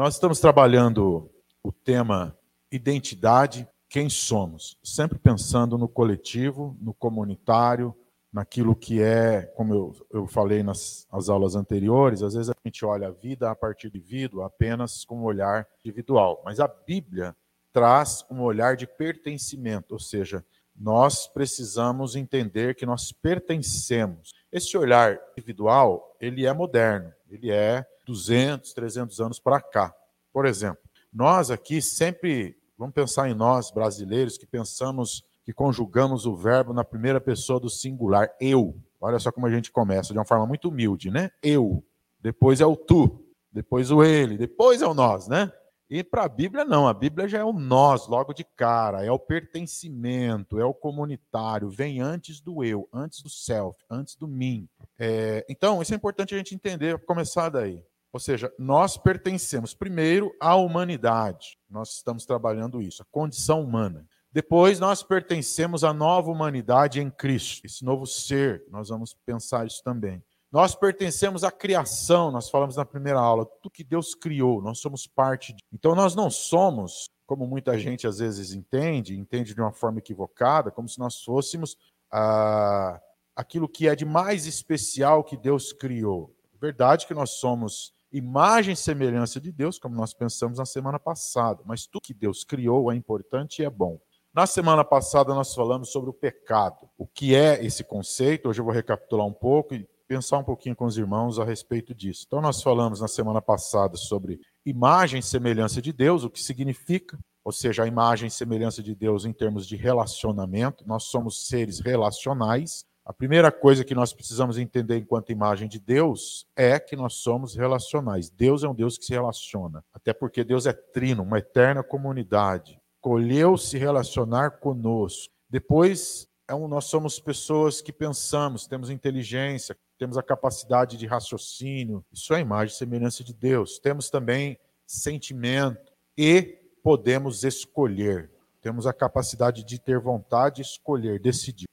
Nós estamos trabalhando o tema identidade, quem somos, sempre pensando no coletivo, no comunitário, naquilo que é, como eu, eu falei nas as aulas anteriores, às vezes a gente olha a vida a partir do indivíduo apenas com um olhar individual, mas a Bíblia traz um olhar de pertencimento, ou seja, nós precisamos entender que nós pertencemos. Esse olhar individual, ele é moderno, ele é 200, 300 anos para cá. Por exemplo, nós aqui sempre, vamos pensar em nós brasileiros que pensamos que conjugamos o verbo na primeira pessoa do singular, eu. Olha só como a gente começa, de uma forma muito humilde, né? Eu. Depois é o tu, depois o ele, depois é o nós, né? E para a Bíblia, não. A Bíblia já é o nós, logo de cara. É o pertencimento, é o comunitário. Vem antes do eu, antes do self, antes do mim. É, então, isso é importante a gente entender, começar daí. Ou seja, nós pertencemos primeiro à humanidade. Nós estamos trabalhando isso, a condição humana. Depois, nós pertencemos à nova humanidade em Cristo, esse novo ser. Nós vamos pensar isso também. Nós pertencemos à criação, nós falamos na primeira aula, tudo que Deus criou, nós somos parte de. Então nós não somos, como muita gente às vezes entende, entende de uma forma equivocada, como se nós fôssemos ah, aquilo que é de mais especial que Deus criou. Verdade que nós somos imagem e semelhança de Deus, como nós pensamos na semana passada, mas tudo que Deus criou é importante e é bom. Na semana passada nós falamos sobre o pecado. O que é esse conceito? Hoje eu vou recapitular um pouco e pensar um pouquinho com os irmãos a respeito disso. Então, nós falamos na semana passada sobre imagem e semelhança de Deus, o que significa, ou seja, a imagem e semelhança de Deus em termos de relacionamento. Nós somos seres relacionais. A primeira coisa que nós precisamos entender enquanto imagem de Deus é que nós somos relacionais. Deus é um Deus que se relaciona, até porque Deus é trino, uma eterna comunidade. Colheu se relacionar conosco. Depois, é nós somos pessoas que pensamos, temos inteligência, temos a capacidade de raciocínio, isso é imagem e semelhança de Deus. Temos também sentimento e podemos escolher. Temos a capacidade de ter vontade, escolher, decidir.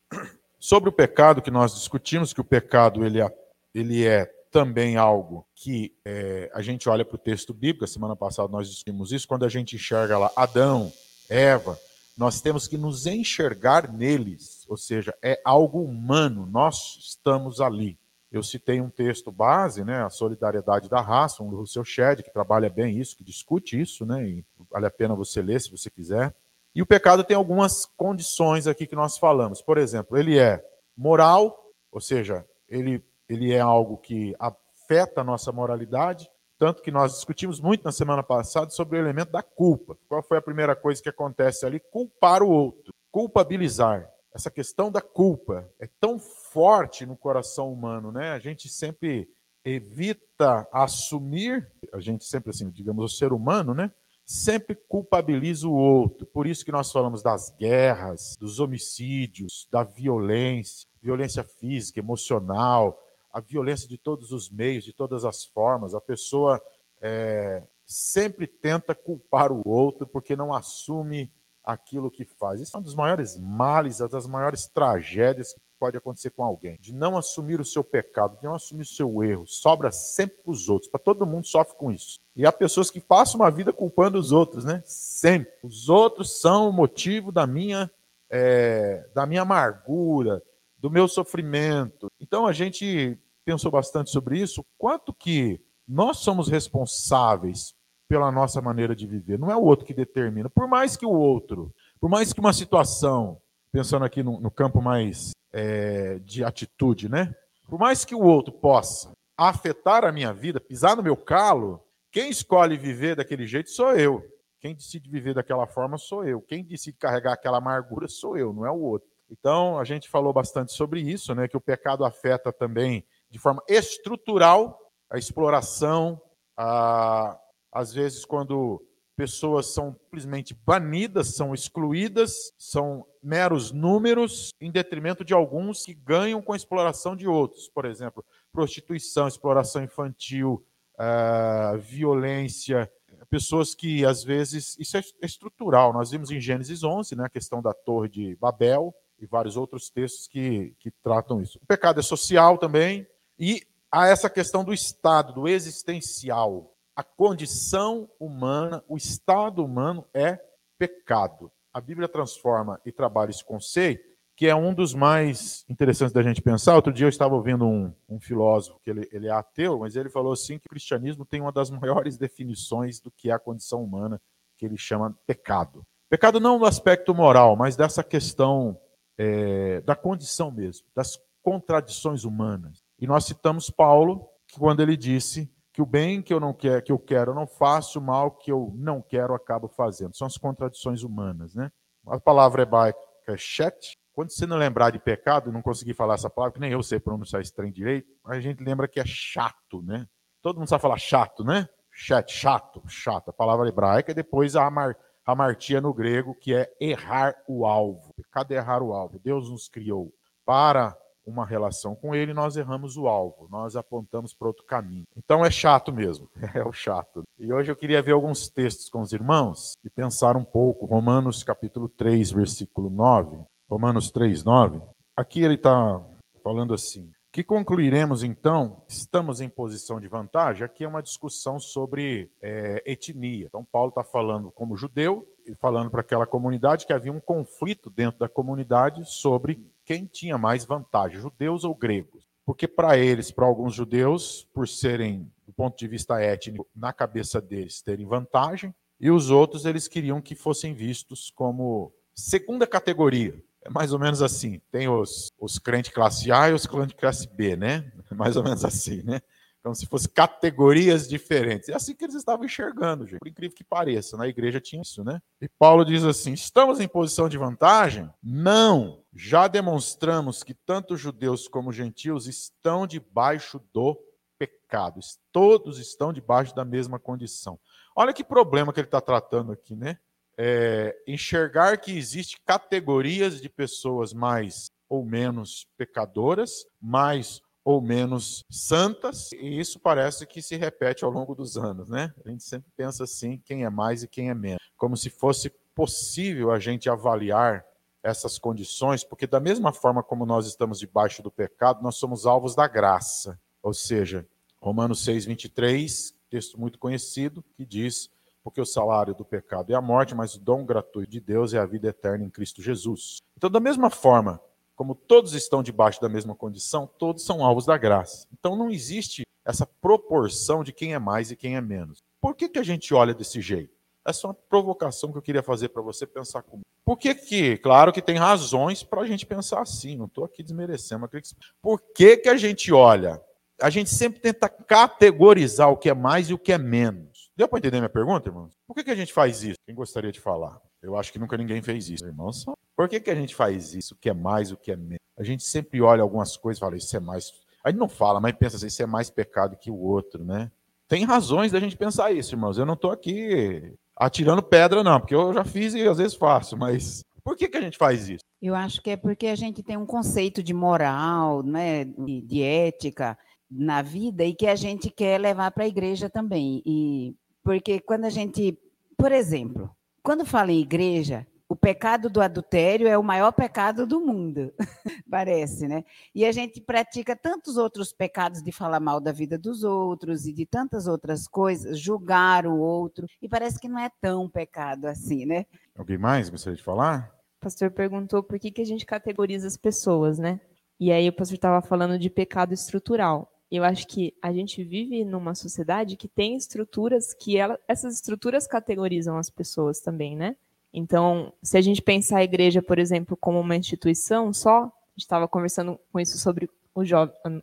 Sobre o pecado que nós discutimos, que o pecado ele é, ele é também algo que é, a gente olha para o texto bíblico, a semana passada nós discutimos isso, quando a gente enxerga lá Adão, Eva, nós temos que nos enxergar neles, ou seja, é algo humano, nós estamos ali. Eu citei um texto base, né, a solidariedade da raça, um do Russell Shedd, que trabalha bem isso, que discute isso, né, e vale a pena você ler se você quiser. E o pecado tem algumas condições aqui que nós falamos. Por exemplo, ele é moral, ou seja, ele, ele é algo que afeta a nossa moralidade, tanto que nós discutimos muito na semana passada sobre o elemento da culpa. Qual foi a primeira coisa que acontece ali? Culpar o outro, culpabilizar essa questão da culpa é tão forte no coração humano, né? A gente sempre evita assumir, a gente sempre assim, digamos, o ser humano, né? Sempre culpabiliza o outro. Por isso que nós falamos das guerras, dos homicídios, da violência, violência física, emocional, a violência de todos os meios, de todas as formas. A pessoa é, sempre tenta culpar o outro porque não assume aquilo que faz. Isso é um dos maiores males, uma das maiores tragédias que pode acontecer com alguém. De não assumir o seu pecado, de não assumir o seu erro. Sobra sempre para os outros. Para todo mundo sofre com isso. E há pessoas que passam uma vida culpando os outros, né? Sempre. Os outros são o motivo da minha, é, da minha amargura, do meu sofrimento. Então a gente pensou bastante sobre isso. Quanto que nós somos responsáveis pela nossa maneira de viver. Não é o outro que determina. Por mais que o outro, por mais que uma situação, pensando aqui no, no campo mais é, de atitude, né? Por mais que o outro possa afetar a minha vida, pisar no meu calo, quem escolhe viver daquele jeito sou eu. Quem decide viver daquela forma sou eu. Quem decide carregar aquela amargura sou eu, não é o outro. Então, a gente falou bastante sobre isso, né? Que o pecado afeta também de forma estrutural a exploração, a, às vezes, quando pessoas são simplesmente banidas, são excluídas, são meros números, em detrimento de alguns que ganham com a exploração de outros. Por exemplo, prostituição, exploração infantil, uh, violência, pessoas que às vezes. Isso é estrutural. Nós vimos em Gênesis 11, né, a questão da Torre de Babel e vários outros textos que, que tratam isso. O pecado é social também, e há essa questão do Estado, do existencial a condição humana, o estado humano é pecado. A Bíblia transforma e trabalha esse conceito, que é um dos mais interessantes da gente pensar. Outro dia eu estava ouvindo um, um filósofo, que ele, ele é ateu, mas ele falou assim que o cristianismo tem uma das maiores definições do que é a condição humana, que ele chama pecado. Pecado não no aspecto moral, mas dessa questão é, da condição mesmo, das contradições humanas. E nós citamos Paulo, que quando ele disse que o bem que eu não quero, que eu quero, eu não faço, o mal que eu não quero, eu acabo fazendo. São as contradições humanas, né? A palavra hebraica é chet. Quando você não lembrar de pecado, não conseguir falar essa palavra, que nem eu sei pronunciar esse trem direito, a gente lembra que é chato, né? Todo mundo sabe falar chato, né? Chet, chato, chato. A palavra hebraica, depois a mar, hamartia no grego, que é errar o alvo. Cadê errar o alvo? Deus nos criou para uma relação com ele, nós erramos o alvo, nós apontamos para outro caminho. Então é chato mesmo, é o chato. E hoje eu queria ver alguns textos com os irmãos e pensar um pouco. Romanos capítulo 3, versículo 9. Romanos 3, 9. Aqui ele está falando assim: que concluiremos então? Estamos em posição de vantagem? Aqui é uma discussão sobre é, etnia. Então, Paulo está falando como judeu falando para aquela comunidade que havia um conflito dentro da comunidade sobre quem tinha mais vantagem, judeus ou gregos. Porque para eles, para alguns judeus, por serem, do ponto de vista étnico, na cabeça deles, terem vantagem, e os outros eles queriam que fossem vistos como segunda categoria. É mais ou menos assim. Tem os, os crentes classe A e os crentes classe B, né? É mais ou menos assim, né? Como se fossem categorias diferentes. É assim que eles estavam enxergando, gente. Por incrível que pareça, na igreja tinha isso, né? E Paulo diz assim: estamos em posição de vantagem? Não. Já demonstramos que tanto judeus como gentios estão debaixo do pecado. Todos estão debaixo da mesma condição. Olha que problema que ele está tratando aqui, né? é, enxergar que existe categorias de pessoas mais ou menos pecadoras, mais ou menos santas, e isso parece que se repete ao longo dos anos, né? A gente sempre pensa assim, quem é mais e quem é menos, como se fosse possível a gente avaliar essas condições, porque da mesma forma como nós estamos debaixo do pecado, nós somos alvos da graça. Ou seja, Romanos 6:23, texto muito conhecido, que diz: porque o salário do pecado é a morte, mas o dom gratuito de Deus é a vida eterna em Cristo Jesus. Então, da mesma forma, como todos estão debaixo da mesma condição, todos são alvos da graça. Então, não existe essa proporção de quem é mais e quem é menos. Por que, que a gente olha desse jeito? Essa é uma provocação que eu queria fazer para você pensar comigo. Por que que, claro que tem razões para a gente pensar assim, não estou aqui desmerecendo, mas por que que a gente olha? A gente sempre tenta categorizar o que é mais e o que é menos. Deu para entender minha pergunta, irmãos? Por que, que a gente faz isso? Quem gostaria de falar? Eu acho que nunca ninguém fez isso, irmãos. Por que, que a gente faz isso? O que é mais, o que é menos? A gente sempre olha algumas coisas e fala, isso é mais. A gente não fala, mas pensa assim, isso é mais pecado que o outro, né? Tem razões da gente pensar isso, irmãos. Eu não estou aqui atirando pedra, não, porque eu já fiz e às vezes faço, mas por que, que a gente faz isso? Eu acho que é porque a gente tem um conceito de moral, né, de, de ética na vida e que a gente quer levar para a igreja também. E porque quando a gente, por exemplo, quando fala em igreja, o pecado do adultério é o maior pecado do mundo, parece, né? E a gente pratica tantos outros pecados de falar mal da vida dos outros e de tantas outras coisas, julgar o outro, e parece que não é tão pecado assim, né? Alguém mais gostaria de falar? O pastor perguntou por que, que a gente categoriza as pessoas, né? E aí o pastor estava falando de pecado estrutural eu acho que a gente vive numa sociedade que tem estruturas que ela, essas estruturas categorizam as pessoas também, né? Então, se a gente pensar a igreja, por exemplo, como uma instituição só, estava conversando com isso sobre o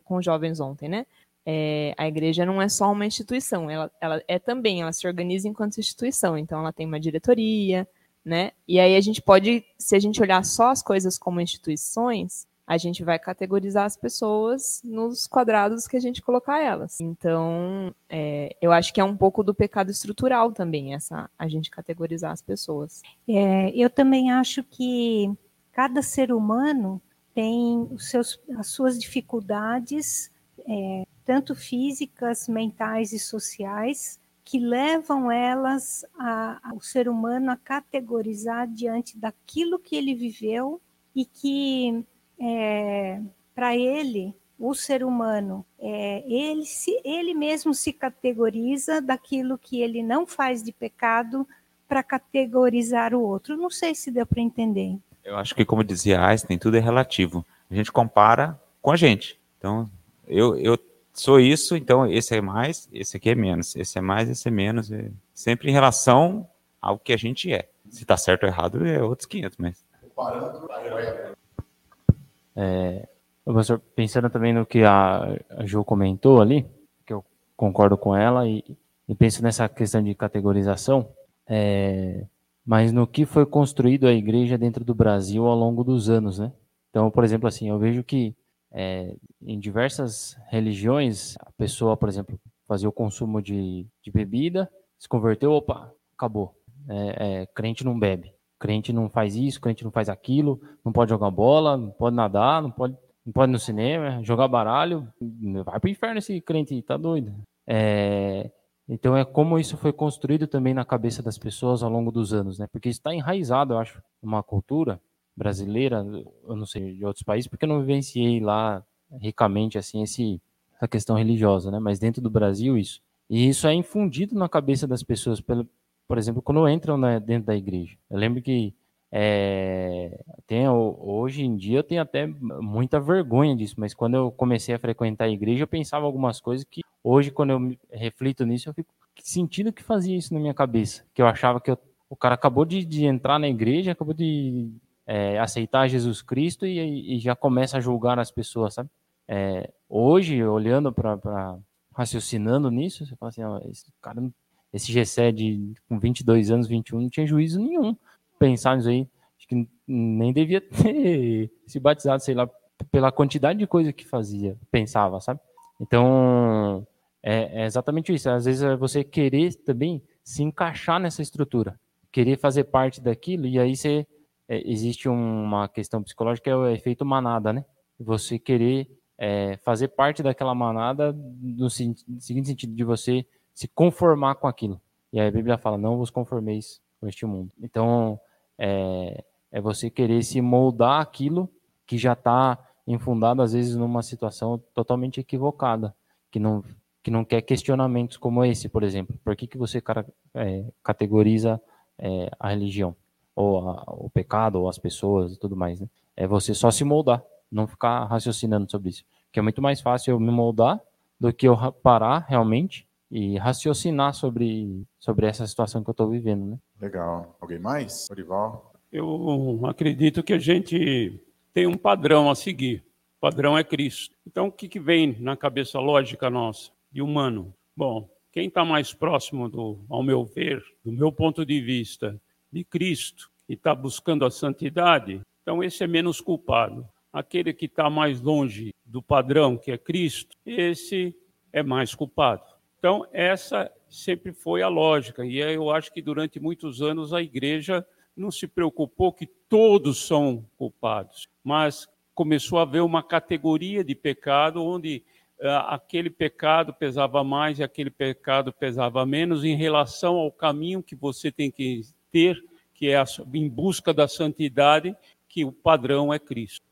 com os jovens ontem, né? É, a igreja não é só uma instituição, ela, ela é também, ela se organiza enquanto instituição, então ela tem uma diretoria, né? E aí a gente pode, se a gente olhar só as coisas como instituições, a gente vai categorizar as pessoas nos quadrados que a gente colocar elas. Então, é, eu acho que é um pouco do pecado estrutural também, essa a gente categorizar as pessoas. É, eu também acho que cada ser humano tem os seus, as suas dificuldades, é, tanto físicas, mentais e sociais, que levam elas, a, o ser humano, a categorizar diante daquilo que ele viveu e que é, para ele o ser humano, é, ele, se, ele mesmo se categoriza daquilo que ele não faz de pecado para categorizar o outro. Não sei se deu para entender. Eu acho que, como dizia Einstein, tudo é relativo. A gente compara com a gente. Então, eu, eu sou isso, então esse é mais, esse aqui é menos. Esse é mais, esse é menos. É sempre em relação ao que a gente é. Se está certo ou errado, é outros 500, mas... É, professor, pensando também no que a, a Ju comentou ali, que eu concordo com ela, e, e penso nessa questão de categorização, é, mas no que foi construído a igreja dentro do Brasil ao longo dos anos, né? Então, por exemplo, assim, eu vejo que é, em diversas religiões, a pessoa, por exemplo, fazia o consumo de, de bebida, se converteu, opa, acabou. É, é, crente não bebe, crente não faz isso, crente não faz aquilo, não pode jogar bola, não pode nadar, não pode, não pode ir no cinema, jogar baralho, vai pro inferno esse crente, tá doido. É, então é como isso foi construído também na cabeça das pessoas ao longo dos anos, né? Porque está enraizado, eu acho, numa cultura brasileira, eu não sei de outros países, porque eu não vivenciei lá ricamente assim esse essa questão religiosa, né? Mas dentro do Brasil isso e isso é infundido na cabeça das pessoas, pelo, por exemplo, quando entram né, dentro da igreja. Eu lembro que é, tem, hoje em dia eu tenho até muita vergonha disso, mas quando eu comecei a frequentar a igreja, eu pensava algumas coisas que hoje, quando eu reflito nisso, eu fico sentindo que fazia isso na minha cabeça. Que eu achava que eu, o cara acabou de, de, entrar na igreja, acabou de é, aceitar Jesus Cristo e, e, já começa a julgar as pessoas, sabe? É, hoje, olhando para. raciocinando nisso, você fala assim: ó, esse cara, esse Gessé de com 22 anos, 21, não tinha juízo nenhum pensar nisso aí. Acho que nem devia ter se batizado, sei lá, pela quantidade de coisa que fazia, pensava, sabe? Então, é, é exatamente isso. Às vezes é você querer também se encaixar nessa estrutura, querer fazer parte daquilo, e aí você, é, existe uma questão psicológica é o efeito manada, né? Você querer é, fazer parte daquela manada no seguinte sentido de você se conformar com aquilo. E aí a Bíblia fala: não vos conformeis com este mundo. Então, é, é você querer se moldar aquilo que já está infundado, às vezes, numa situação totalmente equivocada, que não, que não quer questionamentos como esse, por exemplo. Por que, que você é, categoriza é, a religião, ou a, o pecado, ou as pessoas e tudo mais? Né? É você só se moldar, não ficar raciocinando sobre isso. Que é muito mais fácil eu me moldar do que eu parar realmente e raciocinar sobre, sobre essa situação que eu estou vivendo, né? Legal. Alguém mais? Orival? Eu acredito que a gente tem um padrão a seguir. O padrão é Cristo. Então, o que, que vem na cabeça lógica nossa, de humano? Bom, quem está mais próximo, do, ao meu ver, do meu ponto de vista, de Cristo, e está buscando a santidade, então esse é menos culpado. Aquele que está mais longe do padrão, que é Cristo, esse é mais culpado. Então, essa sempre foi a lógica. E eu acho que durante muitos anos a igreja não se preocupou que todos são culpados, mas começou a haver uma categoria de pecado onde uh, aquele pecado pesava mais e aquele pecado pesava menos em relação ao caminho que você tem que ter, que é a, em busca da santidade, que o padrão é Cristo.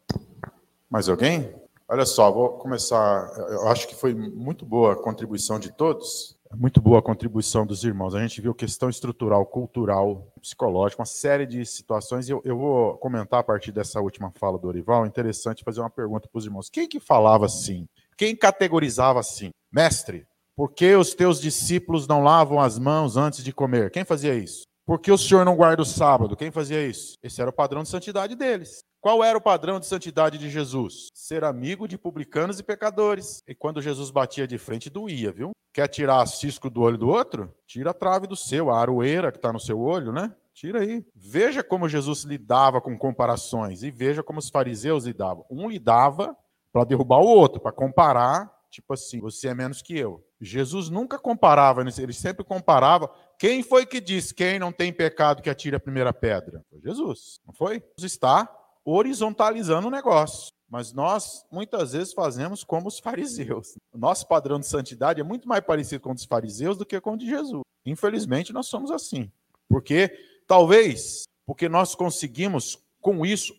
Mais alguém? Olha só, vou começar. Eu acho que foi muito boa a contribuição de todos, muito boa a contribuição dos irmãos. A gente viu questão estrutural, cultural, psicológica, uma série de situações. E eu, eu vou comentar a partir dessa última fala do Orival. Interessante fazer uma pergunta para os irmãos. Quem que falava assim? Quem categorizava assim? Mestre, por que os teus discípulos não lavam as mãos antes de comer? Quem fazia isso? Por que o senhor não guarda o sábado? Quem fazia isso? Esse era o padrão de santidade deles. Qual era o padrão de santidade de Jesus? Ser amigo de publicanos e pecadores. E quando Jesus batia de frente, doía, viu? Quer tirar cisco do olho do outro? Tira a trave do seu, a aroeira que está no seu olho, né? Tira aí. Veja como Jesus lidava com comparações e veja como os fariseus lidavam. Um lidava para derrubar o outro, para comparar, tipo assim, você é menos que eu. Jesus nunca comparava, ele sempre comparava. Quem foi que disse quem não tem pecado que atire a primeira pedra? Foi Jesus, não foi? Jesus está horizontalizando o negócio. Mas nós, muitas vezes, fazemos como os fariseus. O nosso padrão de santidade é muito mais parecido com o dos fariseus do que com o de Jesus. Infelizmente, nós somos assim. Porque, talvez, porque nós conseguimos com isso,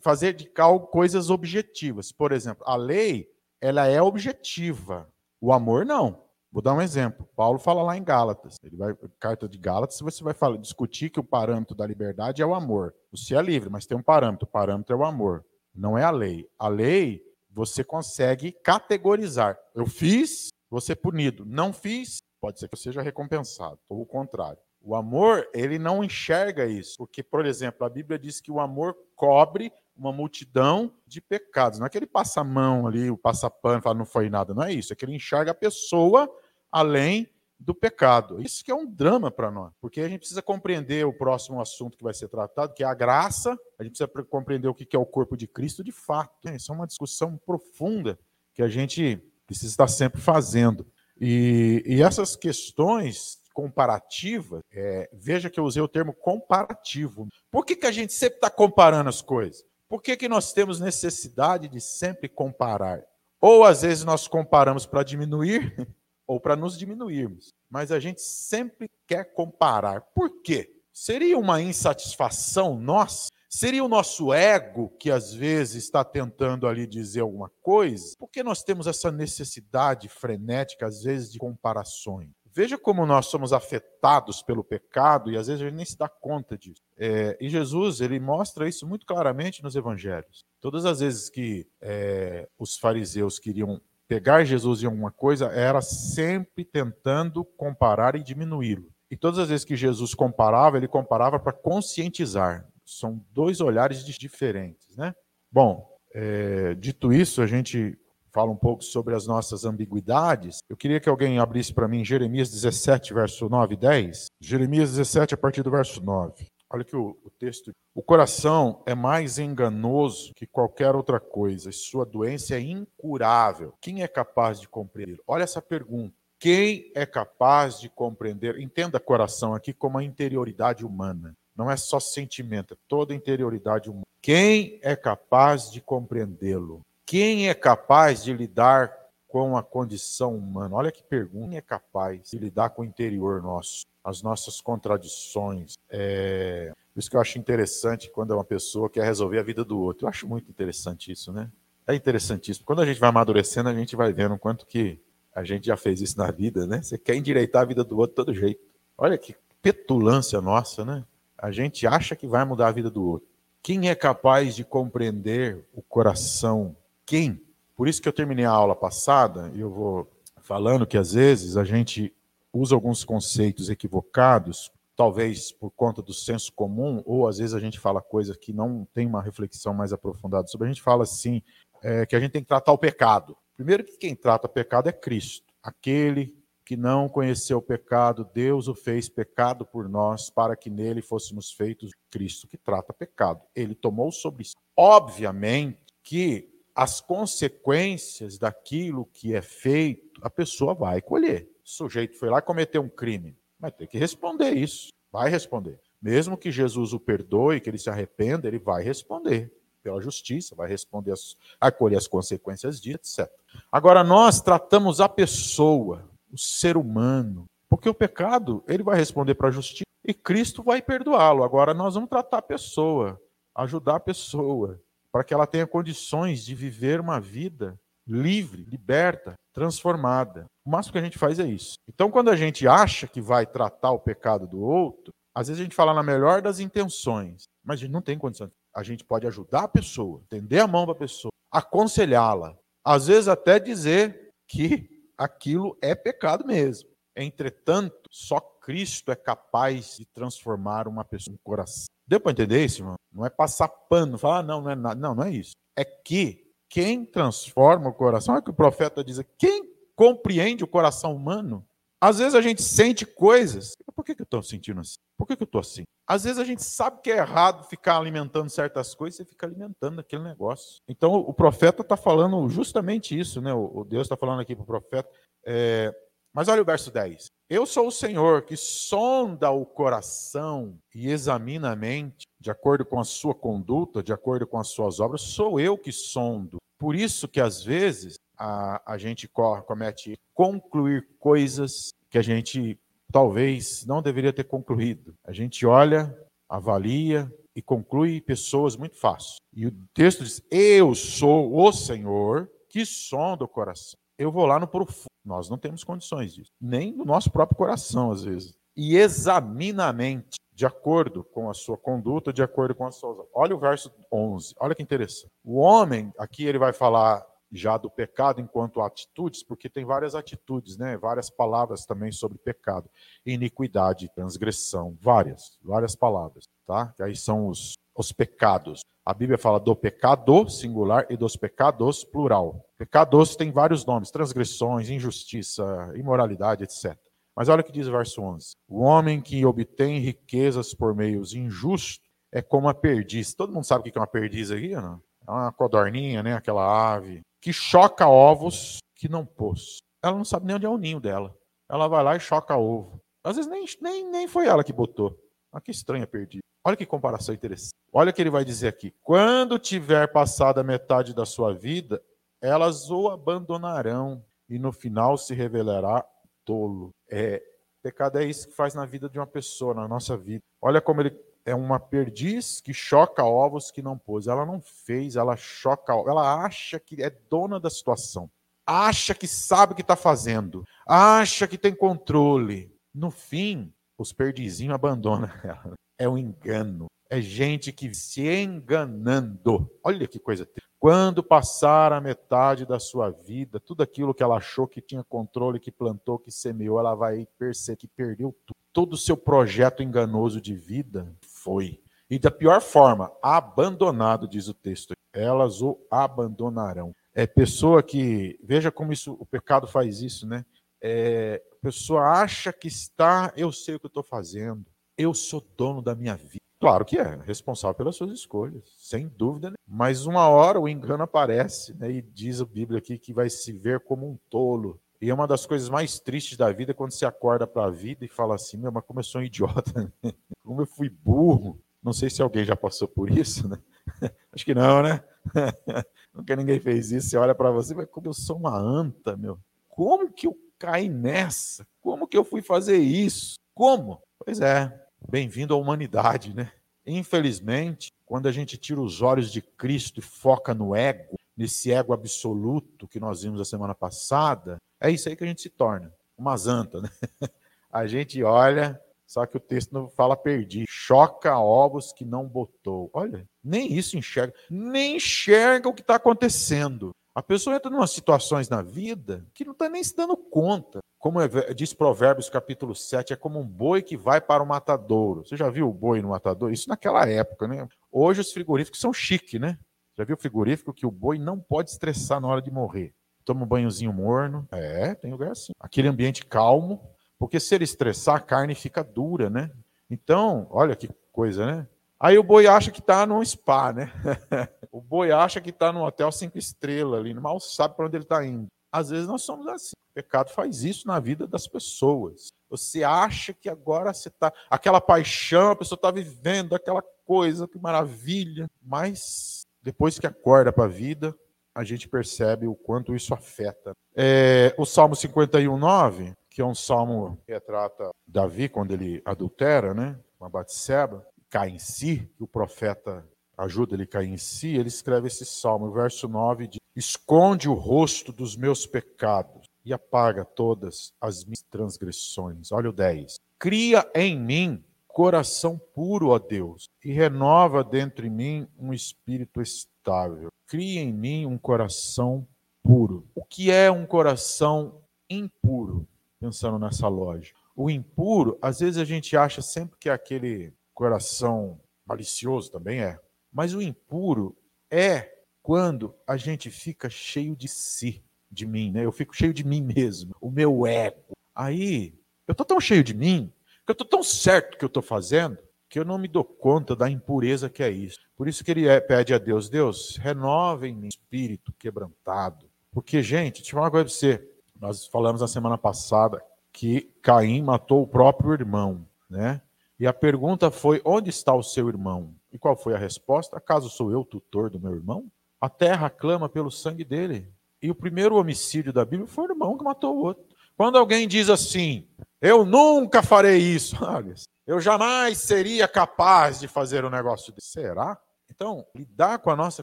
fazer de algo coisas objetivas. Por exemplo, a lei, ela é objetiva. O amor, não. Vou dar um exemplo. Paulo fala lá em Gálatas. Ele vai, carta de Gálatas, você vai falar, discutir que o parâmetro da liberdade é o amor. Você é livre, mas tem um parâmetro. O parâmetro é o amor. Não é a lei. A lei, você consegue categorizar. Eu fiz, vou ser punido. Não fiz, pode ser que eu seja recompensado. Ou o contrário. O amor, ele não enxerga isso, porque, por exemplo, a Bíblia diz que o amor cobre uma multidão de pecados. Não é que ele passa a mão ali, o passa pano, fala não foi nada, não é isso. É que ele enxerga a pessoa além do pecado. Isso que é um drama para nós, porque a gente precisa compreender o próximo assunto que vai ser tratado, que é a graça. A gente precisa compreender o que é o corpo de Cristo de fato. Isso é uma discussão profunda que a gente precisa estar sempre fazendo. E, e essas questões comparativa, é, veja que eu usei o termo comparativo. Por que, que a gente sempre está comparando as coisas? Por que, que nós temos necessidade de sempre comparar? Ou às vezes nós comparamos para diminuir, ou para nos diminuirmos. Mas a gente sempre quer comparar. Por quê? Seria uma insatisfação nossa? Seria o nosso ego que às vezes está tentando ali dizer alguma coisa? Por que nós temos essa necessidade frenética, às vezes, de comparações? Veja como nós somos afetados pelo pecado e às vezes a gente nem se dá conta disso. É, e Jesus, ele mostra isso muito claramente nos evangelhos. Todas as vezes que é, os fariseus queriam pegar Jesus em alguma coisa, era sempre tentando comparar e diminuí-lo. E todas as vezes que Jesus comparava, ele comparava para conscientizar. São dois olhares diferentes, né? Bom, é, dito isso, a gente fala um pouco sobre as nossas ambiguidades, eu queria que alguém abrisse para mim Jeremias 17, verso 9 e 10. Jeremias 17, a partir do verso 9. Olha que o, o texto. O coração é mais enganoso que qualquer outra coisa, sua doença é incurável. Quem é capaz de compreender? Olha essa pergunta. Quem é capaz de compreender? Entenda coração aqui como a interioridade humana. Não é só sentimento, é toda a interioridade humana. Quem é capaz de compreendê-lo? Quem é capaz de lidar com a condição humana? Olha que pergunta. Quem é capaz de lidar com o interior nosso, as nossas contradições? É... Por isso que eu acho interessante quando uma pessoa quer resolver a vida do outro. Eu acho muito interessante isso, né? É interessantíssimo. Quando a gente vai amadurecendo, a gente vai vendo o quanto que a gente já fez isso na vida, né? Você quer endireitar a vida do outro todo jeito. Olha que petulância nossa, né? A gente acha que vai mudar a vida do outro. Quem é capaz de compreender o coração quem. Por isso que eu terminei a aula passada e eu vou falando que às vezes a gente usa alguns conceitos equivocados, talvez por conta do senso comum, ou às vezes a gente fala coisas que não tem uma reflexão mais aprofundada sobre. A gente fala assim é, que a gente tem que tratar o pecado. Primeiro que quem trata pecado é Cristo, aquele que não conheceu o pecado, Deus o fez pecado por nós, para que nele fôssemos feitos Cristo, que trata pecado. Ele tomou sobre si. Obviamente que as consequências daquilo que é feito, a pessoa vai colher. O sujeito foi lá e cometeu um crime, vai ter que responder isso, vai responder. Mesmo que Jesus o perdoe, que ele se arrependa, ele vai responder pela justiça, vai responder, as, acolher as consequências disso, etc. Agora, nós tratamos a pessoa, o ser humano, porque o pecado, ele vai responder para a justiça e Cristo vai perdoá-lo. Agora, nós vamos tratar a pessoa, ajudar a pessoa, para que ela tenha condições de viver uma vida livre, liberta, transformada. O máximo que a gente faz é isso. Então, quando a gente acha que vai tratar o pecado do outro, às vezes a gente fala na melhor das intenções, mas a gente não tem condição. A gente pode ajudar a pessoa, tender a mão para a pessoa, aconselhá-la, às vezes até dizer que aquilo é pecado mesmo. Entretanto, só Cristo é capaz de transformar uma pessoa, um coração. Deu para entender isso, irmão? Não é passar pano, falar, ah, não, não é nada. Não, não é isso. É que quem transforma o coração, é que o profeta diz, quem compreende o coração humano, às vezes a gente sente coisas. Por que, que eu estou sentindo assim? Por que, que eu estou assim? Às vezes a gente sabe que é errado ficar alimentando certas coisas, você fica alimentando aquele negócio. Então o profeta está falando justamente isso, né? O Deus está falando aqui para o profeta. É... Mas olha o verso 10. Eu sou o Senhor que sonda o coração e examina a mente, de acordo com a sua conduta, de acordo com as suas obras, sou eu que sondo. Por isso que às vezes a, a gente comete concluir coisas que a gente talvez não deveria ter concluído. A gente olha, avalia, e conclui pessoas muito fácil. E o texto diz: Eu sou o Senhor que sonda o coração. Eu vou lá no profundo. Nós não temos condições disso, nem no nosso próprio coração, às vezes. E examina a mente, de acordo com a sua conduta, de acordo com a sua. Olha o verso 11, olha que interessante. O homem, aqui ele vai falar já do pecado enquanto atitudes, porque tem várias atitudes, né? Várias palavras também sobre pecado, iniquidade, transgressão, várias, várias palavras, tá? Que aí são os, os pecados. A Bíblia fala do pecado singular e dos pecados plural. Pecados tem vários nomes: transgressões, injustiça, imoralidade, etc. Mas olha o que diz o verso 11: O homem que obtém riquezas por meios injustos é como a perdiz. Todo mundo sabe o que é uma perdiz aqui, não? É uma codorninha, né? Aquela ave que choca ovos que não pôs. Ela não sabe nem onde é o ninho dela. Ela vai lá e choca ovo. Às vezes nem, nem, nem foi ela que botou. Mas que estranha perdida. Olha que comparação interessante. Olha o que ele vai dizer aqui. Quando tiver passado a metade da sua vida, elas o abandonarão e no final se revelará tolo. É, pecado é isso que faz na vida de uma pessoa, na nossa vida. Olha como ele é uma perdiz que choca ovos que não pôs. Ela não fez, ela choca, ela acha que é dona da situação, acha que sabe o que está fazendo, acha que tem controle. No fim, os perdizinhos abandonam ela. É um engano. É gente que se enganando. Olha que coisa. Quando passar a metade da sua vida, tudo aquilo que ela achou que tinha controle, que plantou, que semeou, ela vai perceber que perdeu tudo. Todo o seu projeto enganoso de vida foi. E da pior forma, abandonado, diz o texto. Elas o abandonarão. É pessoa que, veja como isso, o pecado faz isso, né? É, pessoa acha que está, eu sei o que eu estou fazendo, eu sou dono da minha vida. Claro que é, responsável pelas suas escolhas, sem dúvida. Né? Mas uma hora o engano aparece, né? e diz a Bíblia aqui que vai se ver como um tolo. E é uma das coisas mais tristes da vida quando você acorda para a vida e fala assim: meu, mas como eu sou um idiota, né? como eu fui burro. Não sei se alguém já passou por isso, né? Acho que não, né? Nunca ninguém fez isso. Você olha para você, mas como eu sou uma anta, meu. Como que eu caí nessa? Como que eu fui fazer isso? Como? Pois é, bem-vindo à humanidade, né? Infelizmente, quando a gente tira os olhos de Cristo e foca no ego, nesse ego absoluto que nós vimos a semana passada, é isso aí que a gente se torna, uma zanta, né? A gente olha, só que o texto não fala perdi, choca ovos que não botou. Olha, nem isso enxerga, nem enxerga o que está acontecendo. A pessoa entra em umas situações na vida que não está nem se dando conta. Como é, diz Provérbios capítulo 7, é como um boi que vai para o matadouro. Você já viu o boi no matadouro? Isso naquela época, né? Hoje os frigoríficos são chique, né? Já viu o frigorífico que o boi não pode estressar na hora de morrer? Toma um banhozinho morno. É, tem lugar assim. Aquele ambiente calmo, porque se ele estressar, a carne fica dura, né? Então, olha que coisa, né? Aí o boi acha que está num spa, né? o boi acha que está num hotel cinco estrelas ali, mal sabe para onde ele está indo. Às vezes nós somos assim. O pecado faz isso na vida das pessoas. Você acha que agora você está. Aquela paixão, a pessoa está vivendo aquela coisa, que maravilha. Mas depois que acorda para a vida, a gente percebe o quanto isso afeta. É, o Salmo 51, 9, que é um salmo que retrata Davi quando ele adultera, né? Com a Batseba cai em si, que o profeta ajuda ele a cair em si, ele escreve esse salmo, verso 9, diz, esconde o rosto dos meus pecados e apaga todas as minhas transgressões. Olha o 10. Cria em mim coração puro, ó Deus, e renova dentro de mim um espírito estável. Cria em mim um coração puro. O que é um coração impuro? Pensando nessa lógica. O impuro, às vezes a gente acha sempre que é aquele coração malicioso também é. Mas o impuro é quando a gente fica cheio de si, de mim, né? Eu fico cheio de mim mesmo, o meu ego. Aí, eu tô tão cheio de mim, que eu tô tão certo que eu tô fazendo, que eu não me dou conta da impureza que é isso. Por isso que ele é, pede a Deus, Deus, renova em mim espírito quebrantado. Porque, gente, deixa eu falar uma coisa para você. Nós falamos na semana passada que Caim matou o próprio irmão, né? E a pergunta foi: onde está o seu irmão? E qual foi a resposta? Acaso sou eu tutor do meu irmão? A terra clama pelo sangue dele. E o primeiro homicídio da Bíblia foi o irmão que matou o outro. Quando alguém diz assim, Eu nunca farei isso. Eu jamais seria capaz de fazer um negócio desse. Será? Então, lidar com a nossa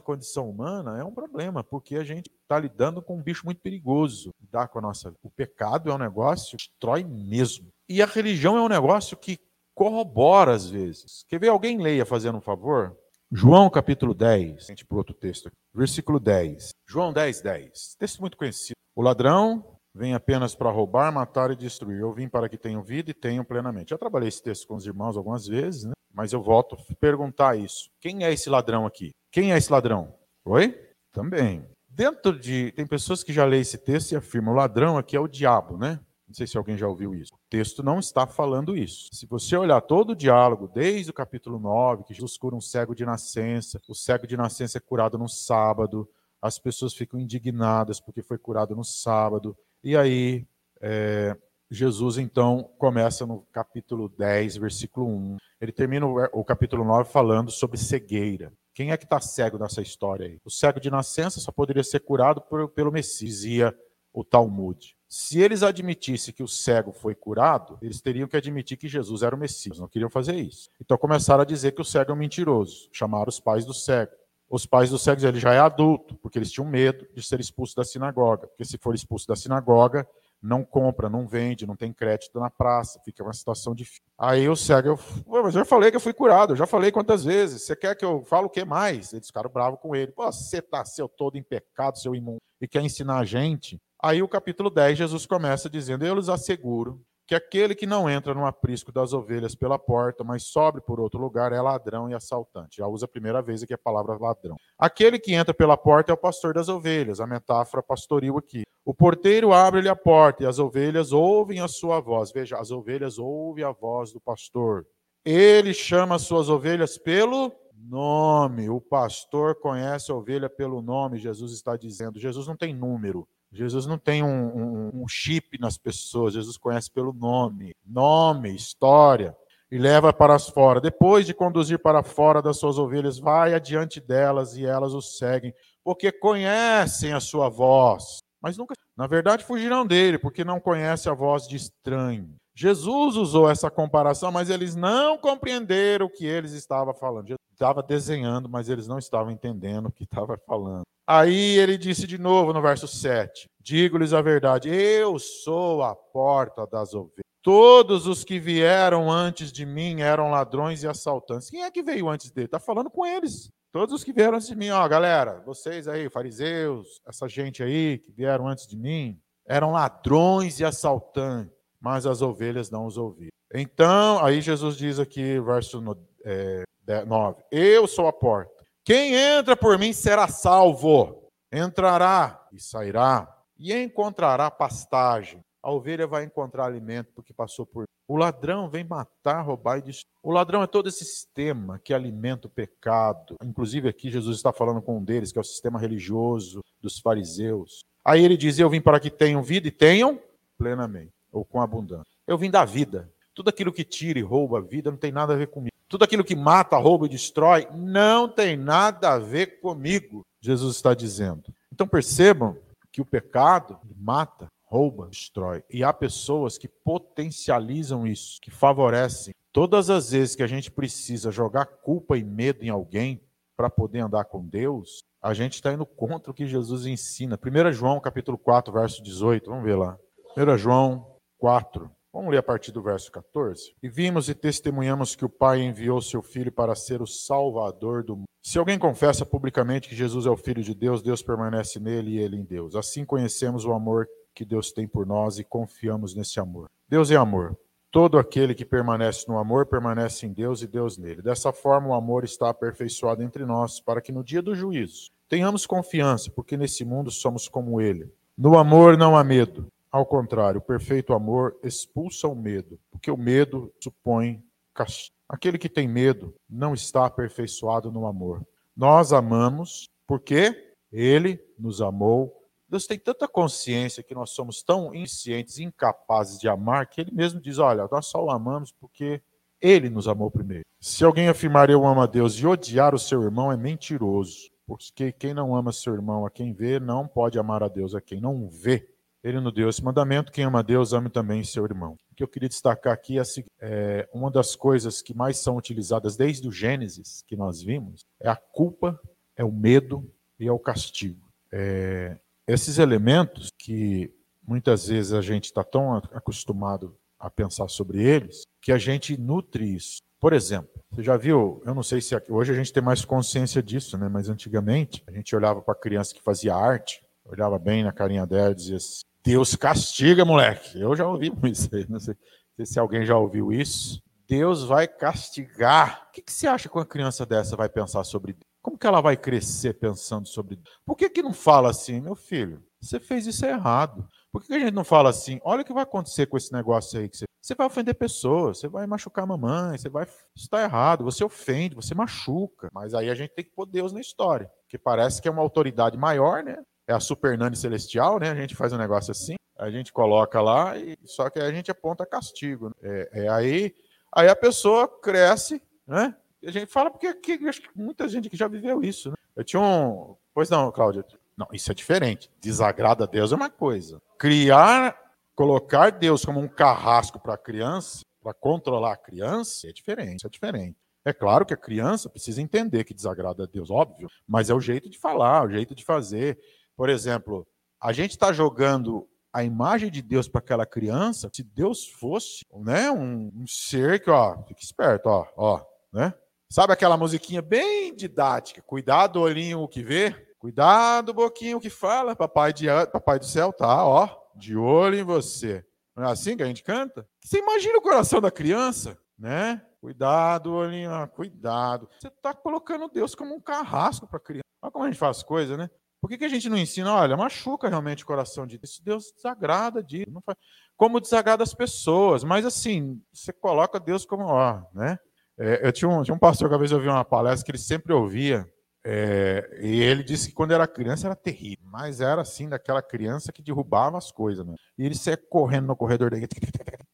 condição humana é um problema, porque a gente está lidando com um bicho muito perigoso. Lidar com a nossa. O pecado é um negócio que destrói mesmo. E a religião é um negócio que corrobora às vezes. Quer ver alguém leia fazendo um favor? João capítulo 10, a gente para outro texto. Versículo 10. João 10, 10. Texto muito conhecido. O ladrão vem apenas para roubar, matar e destruir. Eu vim para que tenham vida e tenham plenamente. Já trabalhei esse texto com os irmãos algumas vezes, né? mas eu volto a perguntar isso. Quem é esse ladrão aqui? Quem é esse ladrão? Oi? Também. Dentro de. Tem pessoas que já leem esse texto e afirmam: o ladrão aqui é o diabo, né? Não sei se alguém já ouviu isso. Texto não está falando isso. Se você olhar todo o diálogo, desde o capítulo 9, que Jesus cura um cego de nascença, o cego de nascença é curado no sábado, as pessoas ficam indignadas porque foi curado no sábado. E aí, é, Jesus então começa no capítulo 10, versículo 1. Ele termina o, o capítulo 9 falando sobre cegueira. Quem é que está cego nessa história aí? O cego de nascença só poderia ser curado por, pelo Messias, dizia o Talmud. Se eles admitissem que o cego foi curado, eles teriam que admitir que Jesus era o Messias. Não queriam fazer isso. Então começaram a dizer que o cego é um mentiroso. Chamaram os pais do cego. Os pais do cego ele já é adulto, porque eles tinham medo de ser expulso da sinagoga. Porque se for expulso da sinagoga, não compra, não vende, não tem crédito na praça, fica uma situação difícil. Aí o cego, eu, eu já falei que eu fui curado, eu já falei quantas vezes, você quer que eu fale o que mais? Eles ficaram bravos com ele. Você tá seu todo em pecado, seu imundo, e quer ensinar a gente? Aí o capítulo 10, Jesus começa dizendo, eu lhes asseguro que aquele que não entra no aprisco das ovelhas pela porta, mas sobe por outro lugar, é ladrão e assaltante. Já usa a primeira vez aqui a palavra ladrão. Aquele que entra pela porta é o pastor das ovelhas, a metáfora pastoril aqui. O porteiro abre-lhe a porta e as ovelhas ouvem a sua voz. Veja, as ovelhas ouvem a voz do pastor. Ele chama as suas ovelhas pelo nome. O pastor conhece a ovelha pelo nome, Jesus está dizendo. Jesus não tem número. Jesus não tem um, um, um, chip nas pessoas, Jesus conhece pelo nome, nome, história, e leva para as fora. Depois de conduzir para fora das suas ovelhas, vai adiante delas e elas o seguem, porque conhecem a sua voz. Mas nunca, na verdade, fugirão dele, porque não conhecem a voz de estranho. Jesus usou essa comparação, mas eles não compreenderam o que eles estavam falando. Jesus estava desenhando, mas eles não estavam entendendo o que estava falando. Aí ele disse de novo no verso 7: Digo-lhes a verdade, eu sou a porta das ovelhas. Todos os que vieram antes de mim eram ladrões e assaltantes. Quem é que veio antes dele? Está falando com eles. Todos os que vieram antes de mim, ó, galera, vocês aí, fariseus, essa gente aí que vieram antes de mim, eram ladrões e assaltantes, mas as ovelhas não os ouviram. Então, aí Jesus diz aqui, verso é, 9: Eu sou a porta. Quem entra por mim será salvo. Entrará e sairá e encontrará pastagem. A ovelha vai encontrar alimento porque passou por. O ladrão vem matar, roubar e destruir. O ladrão é todo esse sistema que alimenta o pecado. Inclusive, aqui Jesus está falando com um deles, que é o sistema religioso dos fariseus. Aí ele diz: Eu vim para que tenham vida e tenham plenamente, ou com abundância. Eu vim da vida. Tudo aquilo que tira e rouba a vida não tem nada a ver comigo. Tudo aquilo que mata, rouba e destrói não tem nada a ver comigo, Jesus está dizendo. Então percebam que o pecado mata, rouba, destrói. E há pessoas que potencializam isso, que favorecem. Todas as vezes que a gente precisa jogar culpa e medo em alguém para poder andar com Deus, a gente está indo contra o que Jesus ensina. 1 João capítulo 4, verso 18, vamos ver lá. 1 João 4, Vamos ler a partir do verso 14. E vimos e testemunhamos que o Pai enviou seu Filho para ser o Salvador do mundo. Se alguém confessa publicamente que Jesus é o Filho de Deus, Deus permanece nele e ele em Deus. Assim conhecemos o amor que Deus tem por nós e confiamos nesse amor. Deus é amor. Todo aquele que permanece no amor permanece em Deus e Deus nele. Dessa forma, o amor está aperfeiçoado entre nós, para que no dia do juízo tenhamos confiança, porque nesse mundo somos como ele. No amor não há medo. Ao contrário, o perfeito amor expulsa o medo, porque o medo supõe castigo. Aquele que tem medo não está aperfeiçoado no amor. Nós amamos porque ele nos amou. Deus tem tanta consciência que nós somos tão inscientes, incapazes de amar, que ele mesmo diz: Olha, nós só o amamos porque ele nos amou primeiro. Se alguém afirmar eu amo a Deus e odiar o seu irmão, é mentiroso. Porque quem não ama seu irmão a quem vê, não pode amar a Deus a quem não vê. Ele nos deu esse mandamento: quem ama a Deus, ame também seu irmão. que eu queria destacar aqui é, é uma das coisas que mais são utilizadas desde o Gênesis, que nós vimos, é a culpa, é o medo e é o castigo. É, esses elementos que muitas vezes a gente está tão acostumado a pensar sobre eles, que a gente nutre isso. Por exemplo, você já viu, eu não sei se hoje a gente tem mais consciência disso, né? mas antigamente a gente olhava para a criança que fazia arte, olhava bem na carinha dela e dizia assim, Deus castiga, moleque. Eu já ouvi isso aí, não sei, se alguém já ouviu isso. Deus vai castigar. O que, que você acha que uma criança dessa vai pensar sobre Deus? Como que ela vai crescer pensando sobre Deus? Por que, que não fala assim, meu filho, você fez isso errado? Por que a gente não fala assim? Olha o que vai acontecer com esse negócio aí que você. Você vai ofender pessoas, você vai machucar a mamãe, você vai. Isso está errado, você ofende, você machuca. Mas aí a gente tem que pôr Deus na história. Que parece que é uma autoridade maior, né? É a super nani celestial, né? A gente faz um negócio assim, a gente coloca lá, e só que a gente aponta castigo. Né? É, é aí, aí a pessoa cresce, né? E a gente fala porque que, acho que muita gente que já viveu isso, né? Eu tinha um. Pois não, Cláudia. Não, isso é diferente. Desagrada a Deus é uma coisa. Criar, colocar Deus como um carrasco para a criança, para controlar a criança, é diferente, é diferente. É claro que a criança precisa entender que desagrada a Deus, óbvio, mas é o jeito de falar, o jeito de fazer. Por exemplo, a gente está jogando a imagem de Deus para aquela criança, se Deus fosse, né, um, um ser que, ó, fica esperto, ó, ó, né? Sabe aquela musiquinha bem didática? Cuidado, olhinho, o que vê. Cuidado, boquinho, o que fala. Papai, de, papai do céu tá, ó, de olho em você. Não é assim que a gente canta? Você imagina o coração da criança, né? Cuidado, olhinho, cuidado. Você está colocando Deus como um carrasco para a criança. Olha como a gente faz coisa, né? Por que, que a gente não ensina? Olha, machuca realmente o coração de Deus. Deus desagrada disso. Não faz... Como desagrada as pessoas. Mas assim, você coloca Deus como, ó, né? É, eu tinha um, tinha um pastor que uma vez eu vi uma palestra que ele sempre ouvia, é, e ele disse que quando era criança era terrível, mas era assim, daquela criança que derrubava as coisas. Né? E ele saia correndo no corredor igreja,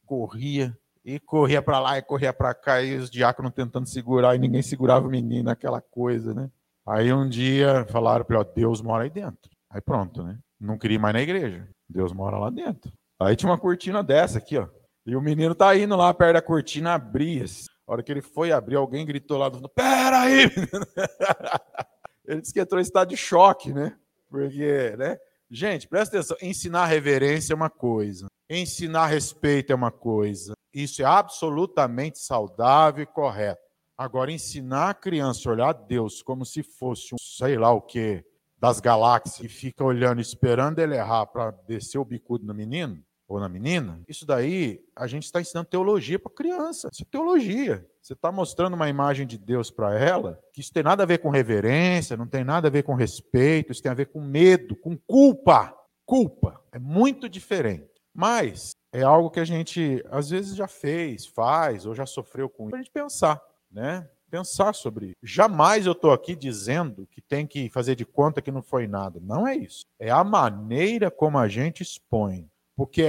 corria, e corria para lá e corria para cá, e os diáconos tentando segurar, e ninguém segurava o menino, aquela coisa, né? Aí um dia falaram para ele, Deus mora aí dentro. Aí pronto, né? Não queria ir mais na igreja. Deus mora lá dentro. Aí tinha uma cortina dessa aqui, ó. E o menino tá indo lá perto da cortina, abria. A hora que ele foi abrir, alguém gritou lá do fundo: Pera aí! ele disse que entrou em estado de choque, né? Porque, né? Gente, presta atenção: ensinar reverência é uma coisa, ensinar respeito é uma coisa. Isso é absolutamente saudável e correto. Agora, ensinar a criança a olhar Deus como se fosse um sei lá o que das galáxias e fica olhando, esperando ele errar para descer o bicudo no menino, ou na menina, isso daí a gente está ensinando teologia para criança. Isso é teologia. Você está mostrando uma imagem de Deus para ela, que isso tem nada a ver com reverência, não tem nada a ver com respeito, isso tem a ver com medo, com culpa. Culpa. É muito diferente. Mas é algo que a gente às vezes já fez, faz, ou já sofreu com isso, para a gente pensar, né? Pensar sobre isso. Jamais eu estou aqui dizendo que tem que fazer de conta que não foi nada. Não é isso. É a maneira como a gente expõe porque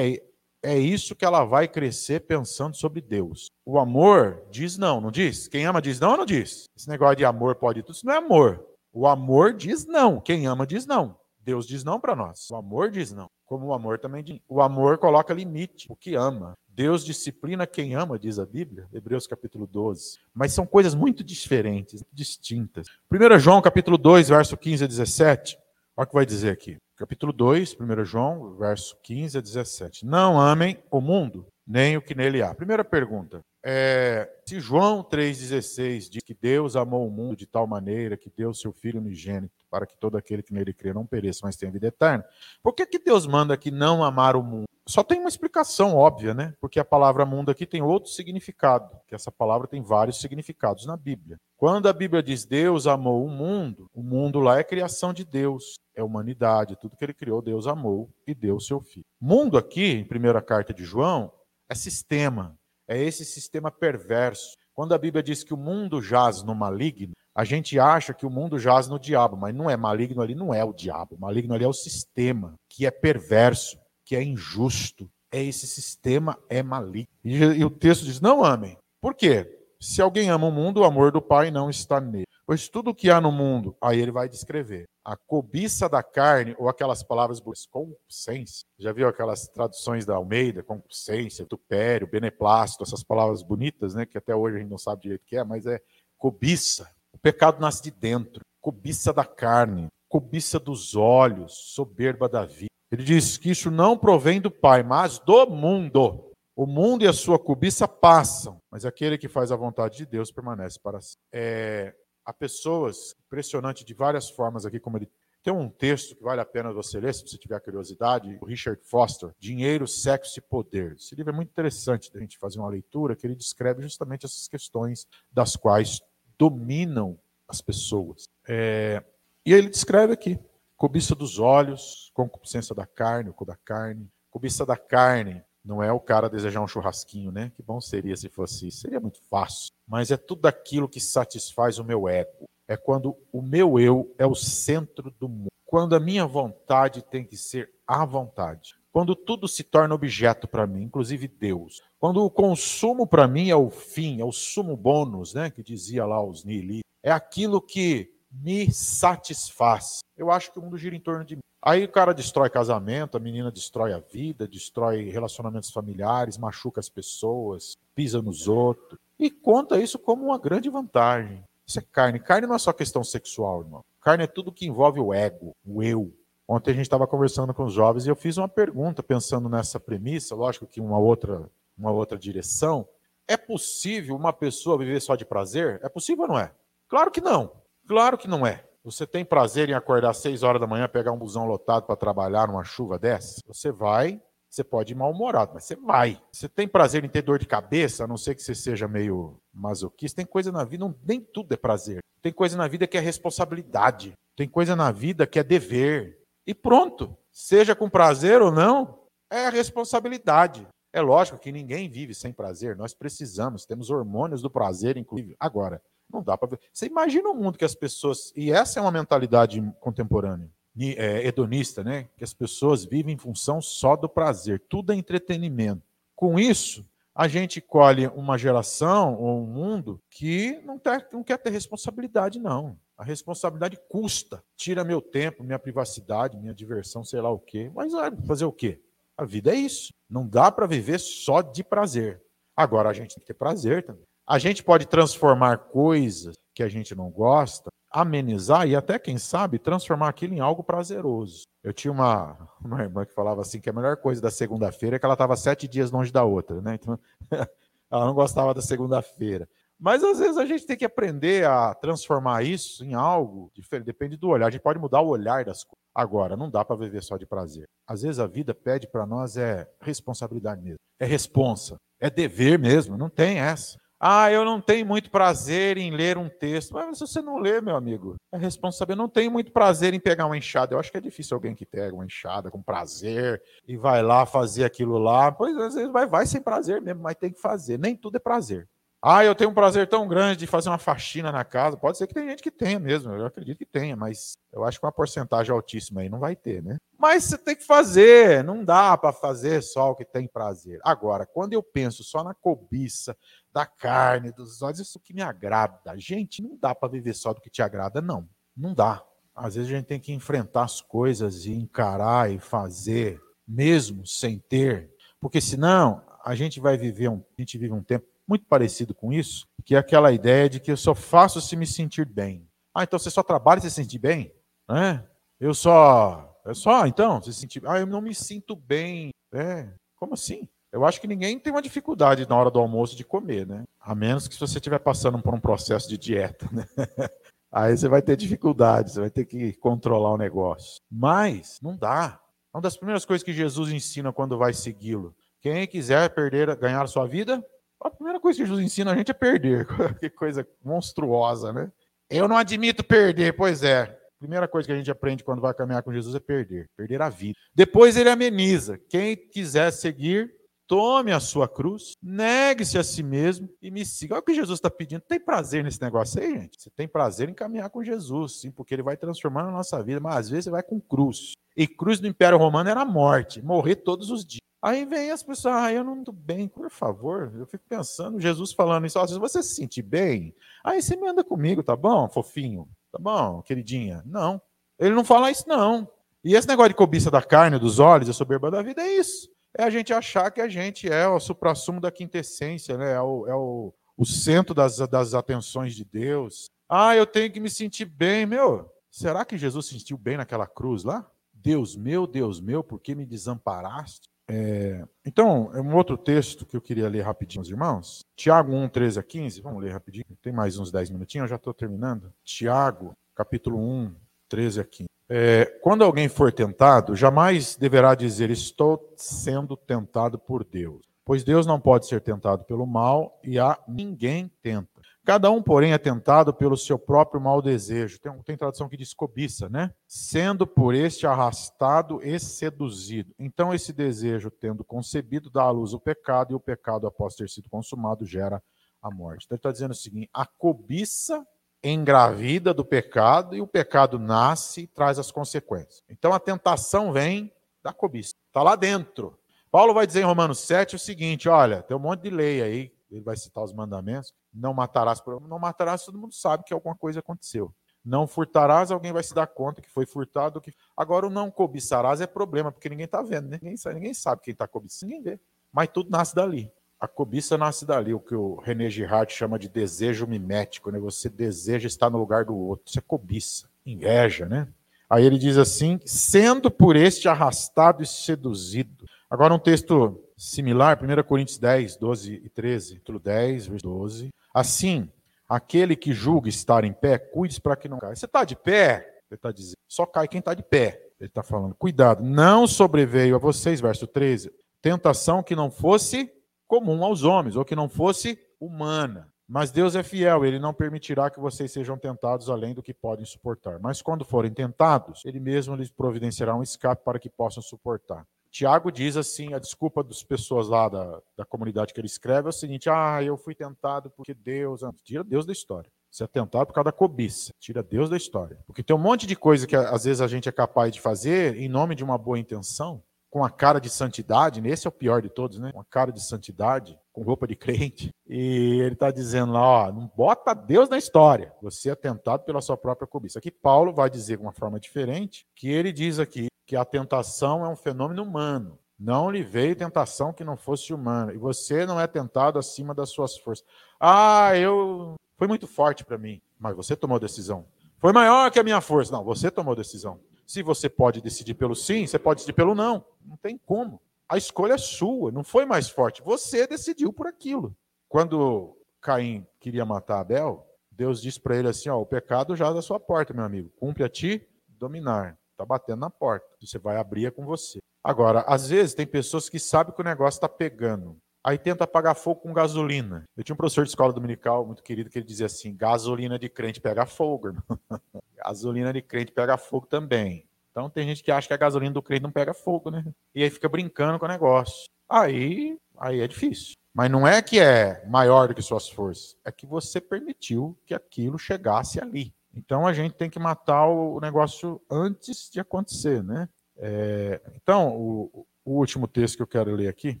é, é isso que ela vai crescer pensando sobre Deus. O amor diz não, não diz? Quem ama diz não ou não diz? Esse negócio de amor pode tudo, isso não é amor. O amor diz não, quem ama diz não. Deus diz não para nós. O amor diz não. Como o amor também diz. O amor coloca limite, o que ama. Deus disciplina quem ama, diz a Bíblia, Hebreus capítulo 12. Mas são coisas muito diferentes, distintas. 1 João capítulo 2, verso 15 a 17. Olha o que vai dizer aqui capítulo 2, 1 João, verso 15 a 17. Não amem o mundo, nem o que nele há. Primeira pergunta. É, se João 3,16 diz que Deus amou o mundo de tal maneira que deu seu Filho unigênito para que todo aquele que nele crê não pereça, mas tenha vida eterna, por que, que Deus manda que não amar o mundo? Só tem uma explicação óbvia, né? Porque a palavra mundo aqui tem outro significado, que essa palavra tem vários significados na Bíblia. Quando a Bíblia diz Deus amou o mundo, o mundo lá é criação de Deus, é humanidade, tudo que ele criou, Deus amou e deu seu filho. Mundo aqui, em primeira carta de João, é sistema, é esse sistema perverso. Quando a Bíblia diz que o mundo jaz no maligno, a gente acha que o mundo jaz no diabo, mas não é maligno ali, não é o diabo. O maligno ali é o sistema, que é perverso, que é injusto. É esse sistema é maligno. E, e o texto diz: não amem. Por quê? Se alguém ama o mundo, o amor do Pai não está nele. Pois tudo que há no mundo, aí ele vai descrever. A cobiça da carne, ou aquelas palavras concupiscência. Já viu aquelas traduções da Almeida? Concupiscência, tupério, beneplácito, essas palavras bonitas, né? Que até hoje a gente não sabe direito o que é, mas é cobiça. O pecado nasce de dentro. Cobiça da carne, cobiça dos olhos, soberba da vida. Ele diz que isso não provém do Pai, mas do mundo. O mundo e a sua cobiça passam, mas aquele que faz a vontade de Deus permanece para sempre. É, há pessoas, impressionante de várias formas aqui, como ele tem um texto que vale a pena você ler, se você tiver curiosidade, o Richard Foster, Dinheiro, Sexo e Poder. Esse livro é muito interessante da gente fazer uma leitura, que ele descreve justamente essas questões das quais dominam as pessoas. É, e ele descreve aqui, cobiça dos olhos, concupiscência da carne, o da carne, cobiça da carne, não é o cara desejar um churrasquinho, né? Que bom seria se fosse isso. Seria muito fácil. Mas é tudo aquilo que satisfaz o meu ego. É quando o meu eu é o centro do mundo. Quando a minha vontade tem que ser a vontade. Quando tudo se torna objeto para mim, inclusive Deus. Quando o consumo para mim é o fim, é o sumo bônus, né? Que dizia lá os nihilistas. É aquilo que me satisfaz. Eu acho que o mundo gira em torno de mim. Aí o cara destrói casamento, a menina destrói a vida, destrói relacionamentos familiares, machuca as pessoas, pisa nos outros. E conta isso como uma grande vantagem. Isso é carne. Carne não é só questão sexual, irmão. Carne é tudo que envolve o ego, o eu. Ontem a gente estava conversando com os jovens e eu fiz uma pergunta pensando nessa premissa, lógico que uma outra, uma outra direção. É possível uma pessoa viver só de prazer? É possível ou não é? Claro que não. Claro que não é. Você tem prazer em acordar às 6 horas da manhã, pegar um busão lotado para trabalhar numa chuva dessa? Você vai, você pode ir mal-humorado, mas você vai. Você tem prazer em ter dor de cabeça, a não ser que você seja meio masoquista. Tem coisa na vida, não, nem tudo é prazer. Tem coisa na vida que é responsabilidade. Tem coisa na vida que é dever. E pronto. Seja com prazer ou não, é responsabilidade. É lógico que ninguém vive sem prazer. Nós precisamos, temos hormônios do prazer, inclusive. Agora, não dá para ver. Você imagina um mundo que as pessoas. E essa é uma mentalidade contemporânea, é, hedonista, né? Que as pessoas vivem em função só do prazer. Tudo é entretenimento. Com isso, a gente colhe uma geração ou um mundo que não, tá, não quer ter responsabilidade, não. A responsabilidade custa, tira meu tempo, minha privacidade, minha diversão, sei lá o quê. Mas fazer o quê? A vida é isso. Não dá para viver só de prazer. Agora a gente tem que ter prazer também. A gente pode transformar coisas que a gente não gosta, amenizar e até, quem sabe, transformar aquilo em algo prazeroso. Eu tinha uma, uma irmã que falava assim que a melhor coisa da segunda-feira é que ela estava sete dias longe da outra, né? Então, ela não gostava da segunda-feira. Mas às vezes a gente tem que aprender a transformar isso em algo diferente, depende do olhar. A gente pode mudar o olhar das coisas. Agora, não dá para viver só de prazer. Às vezes a vida pede para nós é responsabilidade mesmo. É responsa, é dever mesmo, não tem essa. Ah, eu não tenho muito prazer em ler um texto. Mas se você não lê, meu amigo, é responsável. Eu não tenho muito prazer em pegar uma enxada. Eu acho que é difícil alguém que pega uma enxada com prazer e vai lá fazer aquilo lá. Pois às vezes vai, vai sem prazer mesmo, mas tem que fazer. Nem tudo é prazer. Ah, eu tenho um prazer tão grande de fazer uma faxina na casa. Pode ser que tem gente que tenha mesmo, eu acredito que tenha, mas eu acho que uma porcentagem altíssima aí não vai ter, né? Mas você tem que fazer, não dá para fazer só o que tem prazer. Agora, quando eu penso só na cobiça da carne, dos olhos, isso que me agrada. Gente, não dá para viver só do que te agrada, não. Não dá. Às vezes a gente tem que enfrentar as coisas e encarar e fazer, mesmo sem ter, porque senão a gente vai viver um, a gente vive um tempo muito parecido com isso, que é aquela ideia de que eu só faço se me sentir bem. Ah, então você só trabalha se sentir bem? Né? Eu só. É só, então, se sentir. Ah, eu não me sinto bem. É, como assim? Eu acho que ninguém tem uma dificuldade na hora do almoço de comer, né? A menos que você estiver passando por um processo de dieta, né? Aí você vai ter dificuldade, você vai ter que controlar o negócio. Mas não dá. Uma das primeiras coisas que Jesus ensina quando vai segui-lo. Quem quiser perder, ganhar sua vida, a primeira coisa que Jesus ensina a gente é perder. que coisa monstruosa, né? Eu não admito perder, pois é. A primeira coisa que a gente aprende quando vai caminhar com Jesus é perder, perder a vida. Depois ele ameniza. Quem quiser seguir, tome a sua cruz, negue-se a si mesmo e me siga. Olha o que Jesus está pedindo. Tem prazer nesse negócio aí, gente? Você tem prazer em caminhar com Jesus, sim, porque ele vai transformando a nossa vida, mas às vezes você vai com cruz. E cruz do Império Romano era morte, morrer todos os dias. Aí vem as pessoas, ah, eu não estou bem, por favor. Eu fico pensando, Jesus falando isso, se você se sentir bem, aí você me anda comigo, tá bom, fofinho? Tá bom, queridinha? Não. Ele não fala isso, não. E esse negócio de cobiça da carne, dos olhos, a soberba da vida é isso. É a gente achar que a gente é o suprassumo da quintessência, né? É o, é o, o centro das, das atenções de Deus. Ah, eu tenho que me sentir bem. Meu, será que Jesus se sentiu bem naquela cruz lá? Deus meu, Deus meu, por que me desamparaste? É, então, é um outro texto que eu queria ler rapidinho, irmãos. Tiago 1, 13 a 15. Vamos ler rapidinho. Tem mais uns 10 minutinhos, eu já estou terminando. Tiago, capítulo 1, 13 a 15. É, quando alguém for tentado, jamais deverá dizer: Estou sendo tentado por Deus. Pois Deus não pode ser tentado pelo mal e a ninguém tenta. Cada um, porém, é tentado pelo seu próprio mau desejo. Tem, tem tradução que diz cobiça, né? Sendo por este arrastado e seduzido. Então, esse desejo, tendo concebido, dá à luz o pecado, e o pecado, após ter sido consumado, gera a morte. Então, ele está dizendo o seguinte: a cobiça engravida do pecado e o pecado nasce e traz as consequências. Então a tentação vem da cobiça. Está lá dentro. Paulo vai dizer em Romanos 7 o seguinte: olha, tem um monte de lei aí, ele vai citar os mandamentos. Não matarás, não matarás, todo mundo sabe que alguma coisa aconteceu. Não furtarás, alguém vai se dar conta que foi furtado. Que... Agora, o não cobiçarás é problema, porque ninguém está vendo, né? ninguém, sabe, ninguém sabe quem está cobiçando, ninguém vê. Mas tudo nasce dali. A cobiça nasce dali, o que o René Girard chama de desejo mimético, né? Você deseja estar no lugar do outro. Isso é cobiça, inveja, né? Aí ele diz assim: sendo por este arrastado e seduzido. Agora um texto similar, 1 Coríntios 10, 12 e 13, título 10, versículo 12. Assim, aquele que julga estar em pé, cuide para que não caia. Você está de pé? Ele está dizendo, só cai quem está de pé. Ele está falando, cuidado, não sobreveio a vocês, verso 13, tentação que não fosse comum aos homens, ou que não fosse humana. Mas Deus é fiel, ele não permitirá que vocês sejam tentados além do que podem suportar. Mas quando forem tentados, ele mesmo lhes providenciará um escape para que possam suportar. Tiago diz assim: a desculpa das pessoas lá da, da comunidade que ele escreve é o seguinte: ah, eu fui tentado porque Deus. Tira Deus da história. Você é tentado por causa da cobiça. Tira Deus da história. Porque tem um monte de coisa que às vezes a gente é capaz de fazer em nome de uma boa intenção, com a cara de santidade, esse é o pior de todos, né? Com a cara de santidade, com roupa de crente. E ele está dizendo lá, ó, não bota Deus na história. Você é tentado pela sua própria cobiça. Aqui Paulo vai dizer de uma forma diferente, que ele diz aqui que a tentação é um fenômeno humano. Não lhe veio tentação que não fosse humana. E você não é tentado acima das suas forças. Ah, eu. Foi muito forte para mim. Mas você tomou decisão. Foi maior que a minha força. Não, você tomou decisão. Se você pode decidir pelo sim, você pode decidir pelo não. Não tem como. A escolha é sua, não foi mais forte. Você decidiu por aquilo. Quando Caim queria matar Abel, Deus disse para ele assim: ó, o pecado já é da sua porta, meu amigo. Cumpre a ti dominar. Está batendo na porta. Você vai abrir é com você. Agora, às vezes tem pessoas que sabem que o negócio está pegando. Aí tenta apagar fogo com gasolina. Eu tinha um professor de escola dominical muito querido que ele dizia assim: gasolina de crente pega fogo, irmão. gasolina de crente pega fogo também. Então tem gente que acha que a gasolina do crente não pega fogo, né? E aí fica brincando com o negócio. Aí, aí é difícil. Mas não é que é maior do que suas forças, é que você permitiu que aquilo chegasse ali. Então a gente tem que matar o negócio antes de acontecer, né? É, então, o, o, último texto que eu quero ler aqui,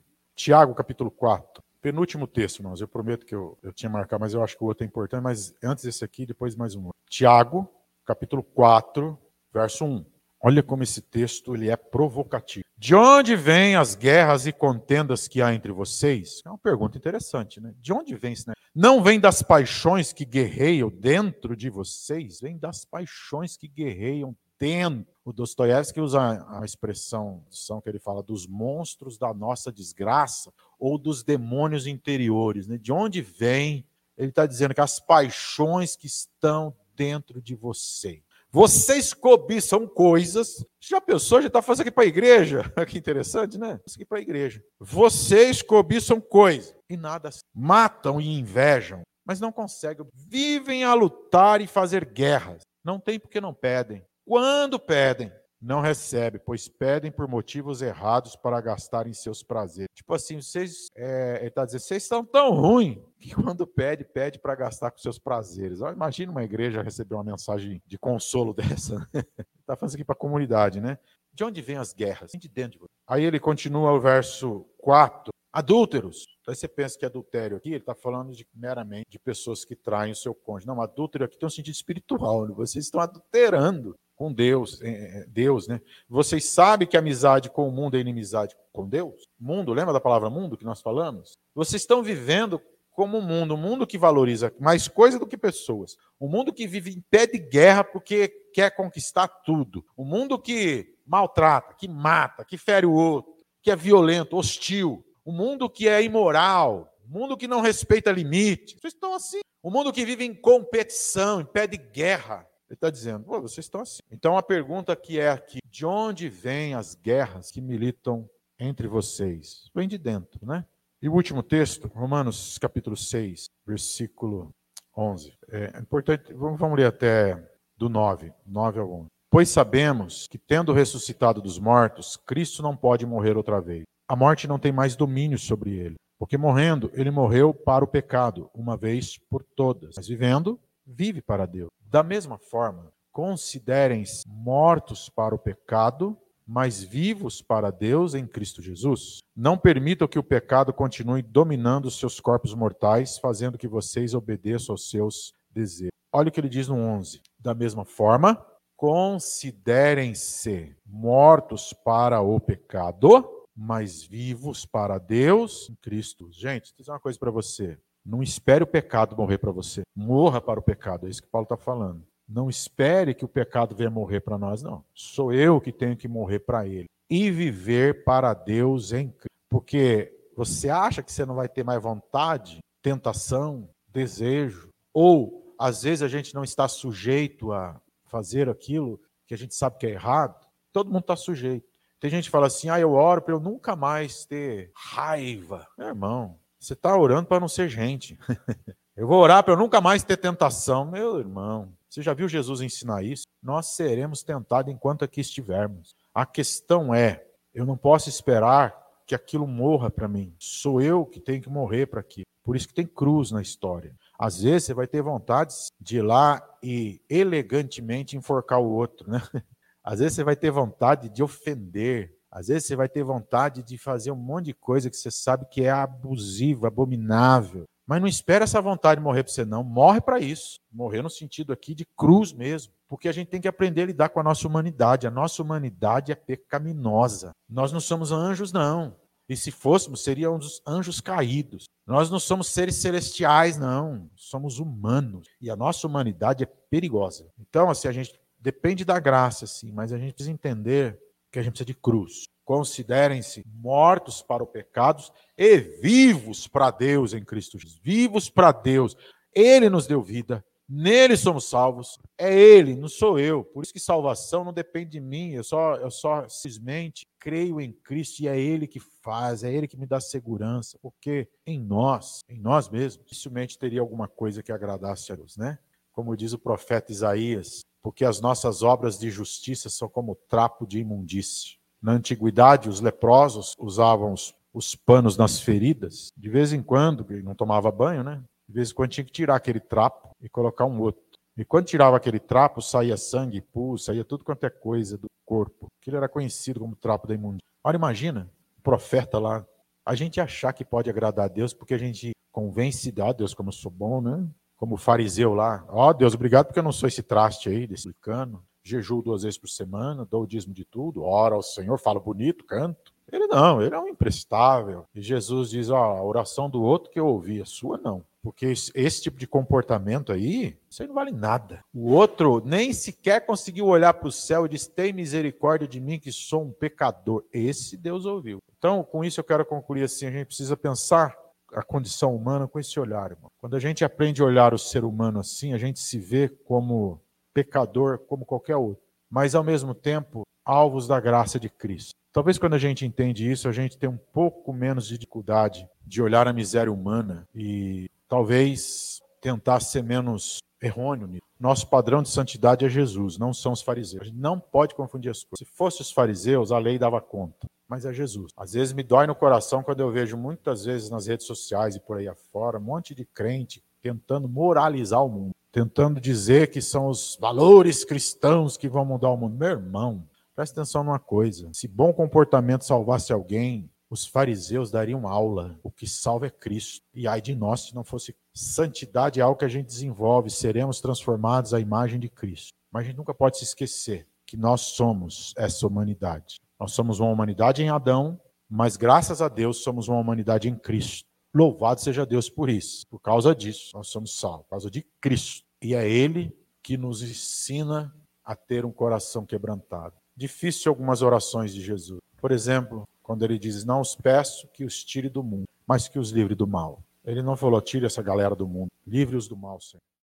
Tiago, capítulo 4. Penúltimo texto, irmãos. Eu prometo que eu, eu tinha marcado, mas eu acho que o outro é importante. Mas antes desse aqui, depois mais um. Tiago, capítulo 4, verso 1. Olha como esse texto ele é provocativo. De onde vêm as guerras e contendas que há entre vocês? É uma pergunta interessante, né? De onde vem isso? Né? Não vem das paixões que guerreiam dentro de vocês, vem das paixões que guerreiam dentro. O Dostoiévski usa a expressão que ele fala dos monstros da nossa desgraça ou dos demônios interiores. Né? De onde vem? Ele está dizendo que as paixões que estão dentro de você. Vocês cobiçam coisas. Já pensou? Já está fazendo aqui para a igreja? que interessante, né? Isso aqui para a igreja. Vocês cobiçam coisas e nada. Matam e invejam, mas não conseguem. Vivem a lutar e fazer guerras. Não tem porque não pedem. Quando pedem, não recebe, pois pedem por motivos errados para gastar em seus prazeres. Tipo assim, vocês, é, ele está dizendo, vocês estão tão ruins que quando pede, pede para gastar com seus prazeres. Imagina uma igreja receber uma mensagem de consolo dessa. Está fazendo aqui para a comunidade, né? De onde vêm as guerras? De dentro de você. Aí ele continua o verso 4. Adúlteros. Aí você pensa que adultério aqui, ele está falando de, meramente de pessoas que traem o seu cônjuge. Não, adúltero aqui tem um sentido espiritual. Né? Vocês estão adulterando com Deus, é, é, Deus, né? Vocês sabem que amizade com o mundo é inimizade com Deus? Mundo, lembra da palavra mundo que nós falamos? Vocês estão vivendo como um mundo, um mundo que valoriza mais coisa do que pessoas, um mundo que vive em pé de guerra porque quer conquistar tudo, um mundo que maltrata, que mata, que fere o outro, que é violento, hostil, um mundo que é imoral, um mundo que não respeita limites. Vocês estão assim. Um mundo que vive em competição, em pé de guerra. Ele está dizendo, vocês estão assim. Então a pergunta que é aqui, de onde vêm as guerras que militam entre vocês? Vem de dentro, né? E o último texto, Romanos capítulo 6, versículo 11. É importante, vamos, vamos ler até do 9, 9 ao 11. Pois sabemos que, tendo ressuscitado dos mortos, Cristo não pode morrer outra vez. A morte não tem mais domínio sobre ele, porque morrendo, ele morreu para o pecado, uma vez por todas. Mas vivendo, vive para Deus. Da mesma forma, considerem-se mortos para o pecado mas vivos para Deus em Cristo Jesus. Não permitam que o pecado continue dominando os seus corpos mortais, fazendo que vocês obedeçam aos seus desejos. Olha o que ele diz no 11. Da mesma forma, considerem-se mortos para o pecado, mas vivos para Deus em Cristo. Gente, vou dizer uma coisa para você. Não espere o pecado morrer para você. Morra para o pecado. É isso que Paulo está falando. Não espere que o pecado venha morrer para nós, não. Sou eu que tenho que morrer para ele. E viver para Deus em Cristo. Porque você acha que você não vai ter mais vontade, tentação, desejo, ou às vezes a gente não está sujeito a fazer aquilo que a gente sabe que é errado. Todo mundo está sujeito. Tem gente que fala assim: ah, eu oro para eu nunca mais ter raiva. Meu irmão, você está orando para não ser gente. eu vou orar para eu nunca mais ter tentação. Meu irmão, você já viu Jesus ensinar isso? Nós seremos tentados enquanto aqui estivermos. A questão é, eu não posso esperar que aquilo morra para mim. Sou eu que tenho que morrer para aquilo. Por isso que tem cruz na história. Às vezes você vai ter vontade de ir lá e elegantemente enforcar o outro, né? Às vezes você vai ter vontade de ofender. Às vezes você vai ter vontade de fazer um monte de coisa que você sabe que é abusivo, abominável. Mas não espera essa vontade de morrer para você, não. Morre para isso. Morrer no sentido aqui de cruz mesmo. Porque a gente tem que aprender a lidar com a nossa humanidade. A nossa humanidade é pecaminosa. Nós não somos anjos, não. E se fôssemos, seríamos anjos caídos. Nós não somos seres celestiais, não. Somos humanos. E a nossa humanidade é perigosa. Então, assim, a gente depende da graça, sim, mas a gente precisa entender que a gente precisa de cruz. Considerem-se mortos para o pecado e vivos para Deus em Cristo Jesus. Vivos para Deus. Ele nos deu vida, nele somos salvos. É Ele, não sou eu. Por isso que salvação não depende de mim. Eu só, eu só simplesmente creio em Cristo e é Ele que faz, é Ele que me dá segurança. Porque em nós, em nós mesmos, dificilmente teria alguma coisa que agradasse a Deus, né? Como diz o profeta Isaías, porque as nossas obras de justiça são como trapo de imundície. Na antiguidade, os leprosos usavam os, os panos nas feridas, de vez em quando, não tomava banho, né? De vez em quando tinha que tirar aquele trapo e colocar um outro. E quando tirava aquele trapo, saía sangue, pus, saía tudo quanto é coisa do corpo. Aquilo era conhecido como trapo da imundícia. Olha, imagina, o profeta lá, a gente achar que pode agradar a Deus porque a gente convence, ah, Deus, como eu sou bom, né? Como fariseu lá, ó oh, Deus, obrigado porque eu não sou esse traste aí, desse cano jejuo duas vezes por semana, dou o dízimo de tudo, ora ao Senhor, falo bonito, canto. Ele não, ele é um imprestável. E Jesus diz: ó, a oração do outro que eu ouvi, a sua não. Porque esse tipo de comportamento aí, isso aí não vale nada. O outro nem sequer conseguiu olhar para o céu e diz: tem misericórdia de mim que sou um pecador. Esse Deus ouviu. Então, com isso eu quero concluir assim: a gente precisa pensar a condição humana com esse olhar, irmão. Quando a gente aprende a olhar o ser humano assim, a gente se vê como pecador como qualquer outro, mas ao mesmo tempo alvos da graça de Cristo. Talvez quando a gente entende isso, a gente tem um pouco menos de dificuldade de olhar a miséria humana e talvez tentar ser menos errôneo nisso. Nosso padrão de santidade é Jesus, não são os fariseus. A gente não pode confundir as coisas. Se fosse os fariseus, a lei dava conta, mas é Jesus. Às vezes me dói no coração quando eu vejo muitas vezes nas redes sociais e por aí afora, um monte de crente tentando moralizar o mundo tentando dizer que são os valores cristãos que vão mudar o mundo. Meu irmão, Presta atenção numa coisa: se bom comportamento salvasse alguém, os fariseus dariam aula. O que salva é Cristo. E ai de nós se não fosse santidade é algo que a gente desenvolve, seremos transformados à imagem de Cristo. Mas a gente nunca pode se esquecer que nós somos essa humanidade. Nós somos uma humanidade em Adão, mas graças a Deus somos uma humanidade em Cristo. Louvado seja Deus por isso. Por causa disso, nós somos salvos, por causa de Cristo. E é Ele que nos ensina a ter um coração quebrantado. Difícil algumas orações de Jesus. Por exemplo, quando ele diz: Não os peço que os tire do mundo, mas que os livre do mal. Ele não falou: tire essa galera do mundo, livre-os do mal, Senhor.